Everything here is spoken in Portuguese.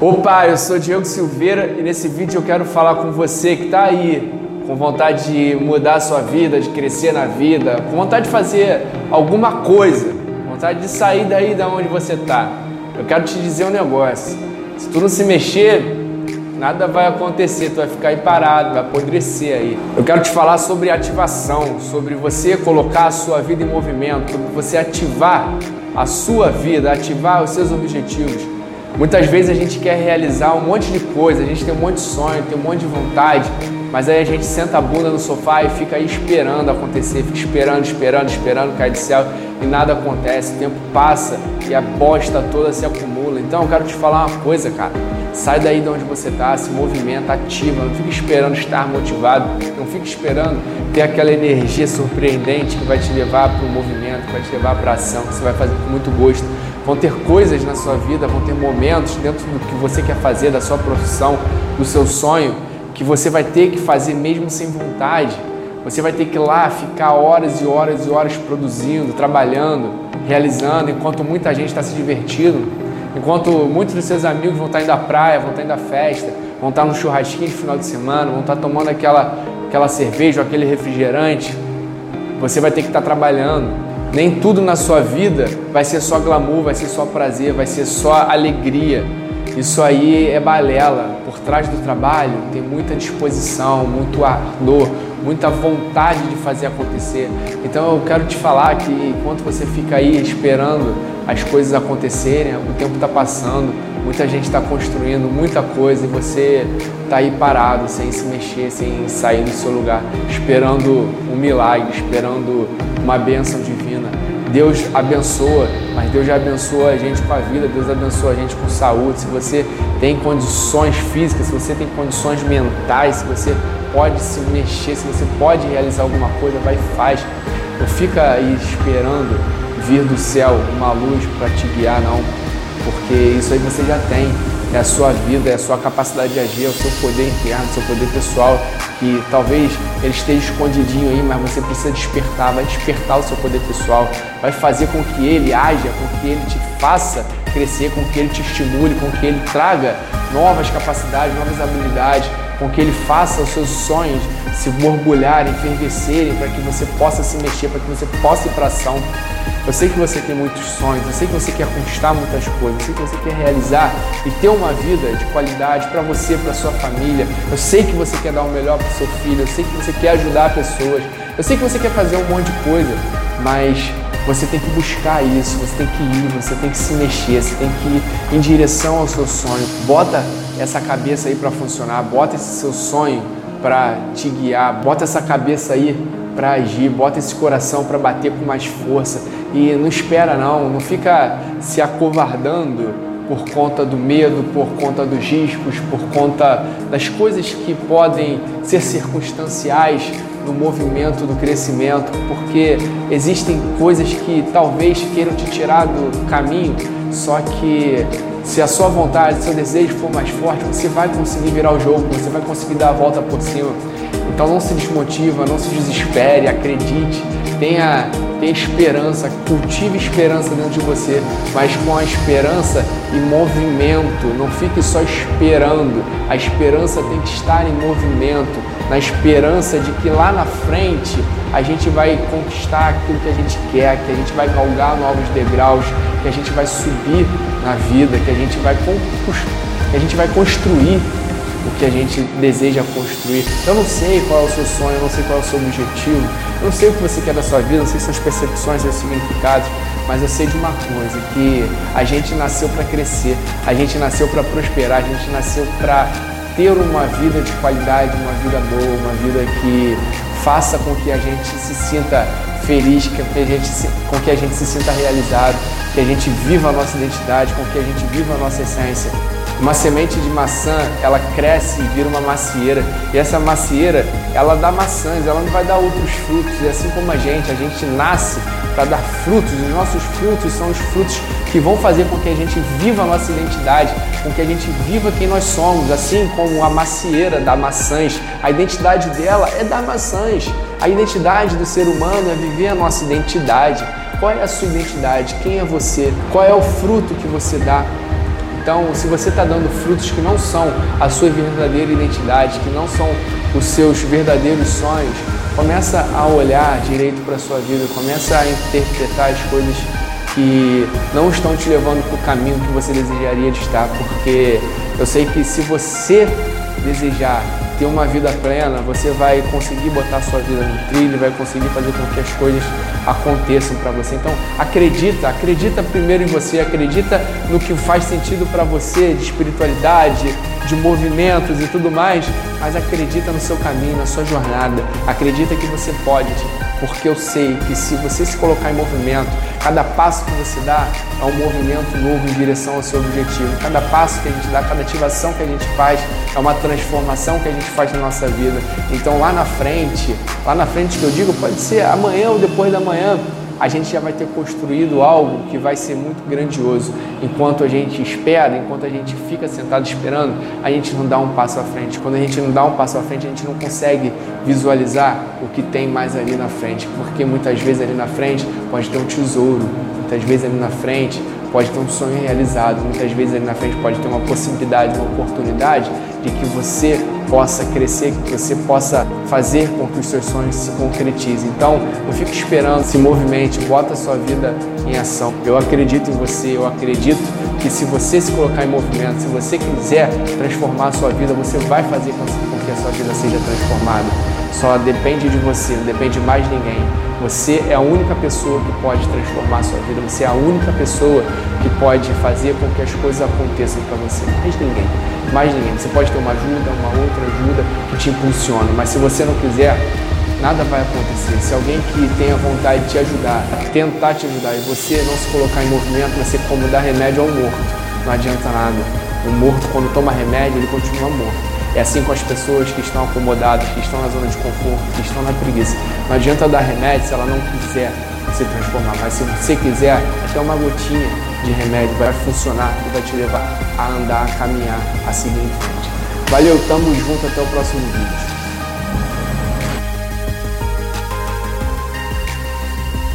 Opa, eu sou Diego Silveira e nesse vídeo eu quero falar com você que está aí com vontade de mudar a sua vida, de crescer na vida, com vontade de fazer alguma coisa, vontade de sair daí da onde você está. Eu quero te dizer um negócio. Se tu não se mexer, nada vai acontecer, tu vai ficar aí parado, vai apodrecer aí. Eu quero te falar sobre ativação, sobre você colocar a sua vida em movimento, sobre você ativar a sua vida, ativar os seus objetivos. Muitas vezes a gente quer realizar um monte de coisa, a gente tem um monte de sonho, tem um monte de vontade, mas aí a gente senta a bunda no sofá e fica aí esperando acontecer, fica esperando, esperando, esperando cair do céu e nada acontece, o tempo passa e a bosta toda se acumula. Então eu quero te falar uma coisa, cara. Sai daí de onde você está, se movimenta, ativa, não fica esperando estar motivado, não fica esperando ter aquela energia surpreendente que vai te levar para o movimento, que vai te levar para ação, que você vai fazer com muito gosto. Vão ter coisas na sua vida, vão ter momentos dentro do que você quer fazer, da sua profissão, do seu sonho, que você vai ter que fazer mesmo sem vontade. Você vai ter que ir lá ficar horas e horas e horas produzindo, trabalhando, realizando, enquanto muita gente está se divertindo, enquanto muitos dos seus amigos vão estar indo à praia, vão estar indo à festa, vão estar no churrasquinho de final de semana, vão estar tomando aquela, aquela cerveja ou aquele refrigerante. Você vai ter que estar trabalhando, nem tudo na sua vida vai ser só glamour, vai ser só prazer, vai ser só alegria. Isso aí é balela. Por trás do trabalho tem muita disposição, muito ardor, muita vontade de fazer acontecer. Então eu quero te falar que enquanto você fica aí esperando as coisas acontecerem, o tempo está passando, muita gente está construindo muita coisa e você está aí parado, sem se mexer, sem sair do seu lugar, esperando um milagre, esperando uma bênção divina. Deus abençoa, mas Deus já abençoa a gente com a vida, Deus abençoa a gente com saúde. Se você tem condições físicas, se você tem condições mentais, se você pode se mexer, se você pode realizar alguma coisa, vai e faz. Não fica aí esperando vir do céu uma luz para te guiar, não, porque isso aí você já tem. É a sua vida, é a sua capacidade de agir, é o seu poder interno, o seu poder pessoal, que talvez ele esteja escondidinho aí, mas você precisa despertar, vai despertar o seu poder pessoal, vai fazer com que ele haja, com que ele te faça crescer, com que ele te estimule, com que ele traga novas capacidades, novas habilidades, com que ele faça os seus sonhos se borbulharem, enfervecerem, para que você possa se mexer, para que você possa ir para ação. Eu sei que você tem muitos sonhos, eu sei que você quer conquistar muitas coisas, eu sei que você quer realizar e ter uma vida de qualidade para você, para sua família. Eu sei que você quer dar o melhor para seu filho, eu sei que você quer ajudar pessoas, eu sei que você quer fazer um monte de coisa, mas você tem que buscar isso, você tem que ir, você tem que se mexer, você tem que ir em direção ao seu sonho. Bota essa cabeça aí para funcionar, bota esse seu sonho para te guiar, bota essa cabeça aí para agir, bota esse coração para bater com mais força. E não espera não, não fica se acovardando por conta do medo, por conta dos riscos, por conta das coisas que podem ser circunstanciais no movimento do crescimento, porque existem coisas que talvez queiram te tirar do caminho, só que se a sua vontade, seu desejo for mais forte, você vai conseguir virar o jogo, você vai conseguir dar a volta por cima. Então não se desmotiva, não se desespere, acredite, tenha, tenha esperança, cultive esperança dentro de você, mas com a esperança e movimento. Não fique só esperando. A esperança tem que estar em movimento, na esperança de que lá na frente a gente vai conquistar aquilo que a gente quer, que a gente vai galgar novos degraus, que a gente vai subir na vida, que a gente vai, a gente vai construir o que a gente deseja construir. Eu não sei qual é o seu sonho, eu não sei qual é o seu objetivo, eu não sei o que você quer da sua vida, não sei suas percepções, seus significados, mas eu sei de uma coisa, que a gente nasceu para crescer, a gente nasceu para prosperar, a gente nasceu para ter uma vida de qualidade, uma vida boa, uma vida que faça com que a gente se sinta feliz, que a gente se, com que a gente se sinta realizado, que a gente viva a nossa identidade, com que a gente viva a nossa essência. Uma semente de maçã, ela cresce e vira uma macieira. E essa macieira, ela dá maçãs, ela não vai dar outros frutos. E assim como a gente, a gente nasce para dar frutos. Os nossos frutos são os frutos que vão fazer com que a gente viva a nossa identidade, com que a gente viva quem nós somos, assim como a macieira dá maçãs. A identidade dela é dar maçãs. A identidade do ser humano é viver a nossa identidade. Qual é a sua identidade? Quem é você? Qual é o fruto que você dá? Então, se você está dando frutos que não são a sua verdadeira identidade, que não são os seus verdadeiros sonhos, começa a olhar direito para a sua vida, começa a interpretar as coisas que não estão te levando para o caminho que você desejaria de estar, porque eu sei que se você desejar ter uma vida plena, você vai conseguir botar sua vida no trilho, vai conseguir fazer com que as coisas aconteçam para você. Então, acredita, acredita primeiro em você, acredita no que faz sentido para você de espiritualidade, de movimentos e tudo mais, mas acredita no seu caminho, na sua jornada. Acredita que você pode porque eu sei que se você se colocar em movimento, cada passo que você dá é um movimento novo em direção ao seu objetivo. Cada passo que a gente dá, cada ativação que a gente faz é uma transformação que a gente faz na nossa vida. Então lá na frente, lá na frente que eu digo, pode ser amanhã ou depois da manhã, a gente já vai ter construído algo que vai ser muito grandioso. Enquanto a gente espera, enquanto a gente fica sentado esperando, a gente não dá um passo à frente. Quando a gente não dá um passo à frente, a gente não consegue visualizar o que tem mais ali na frente, porque muitas vezes ali na frente pode ter um tesouro, muitas vezes ali na frente pode ter um sonho realizado, muitas vezes ali na frente pode ter uma possibilidade, uma oportunidade de que você possa crescer, que você possa fazer com que os seus sonhos se concretizem. Então, não fique esperando, se movimente, bota a sua vida em ação. Eu acredito em você, eu acredito que se você se colocar em movimento, se você quiser transformar a sua vida, você vai fazer com que a sua vida seja transformada. Só depende de você, não depende mais de ninguém. Você é a única pessoa que pode transformar a sua vida, você é a única pessoa que pode fazer com que as coisas aconteçam para você. Mais ninguém, mais ninguém. Você pode ter uma ajuda, uma outra ajuda que te impulsione, mas se você não quiser, nada vai acontecer. Se alguém que tenha vontade de te ajudar, tentar te ajudar e você não se colocar em movimento, vai ser como dar remédio ao morto. Não adianta nada. O morto, quando toma remédio, ele continua morto. É assim com as pessoas que estão acomodadas, que estão na zona de conforto, que estão na preguiça. Não adianta dar remédio se ela não quiser se transformar, mas se você quiser, até uma gotinha de remédio vai funcionar e vai te levar a andar, a caminhar, a seguir em frente. Valeu, tamo junto, até o próximo vídeo.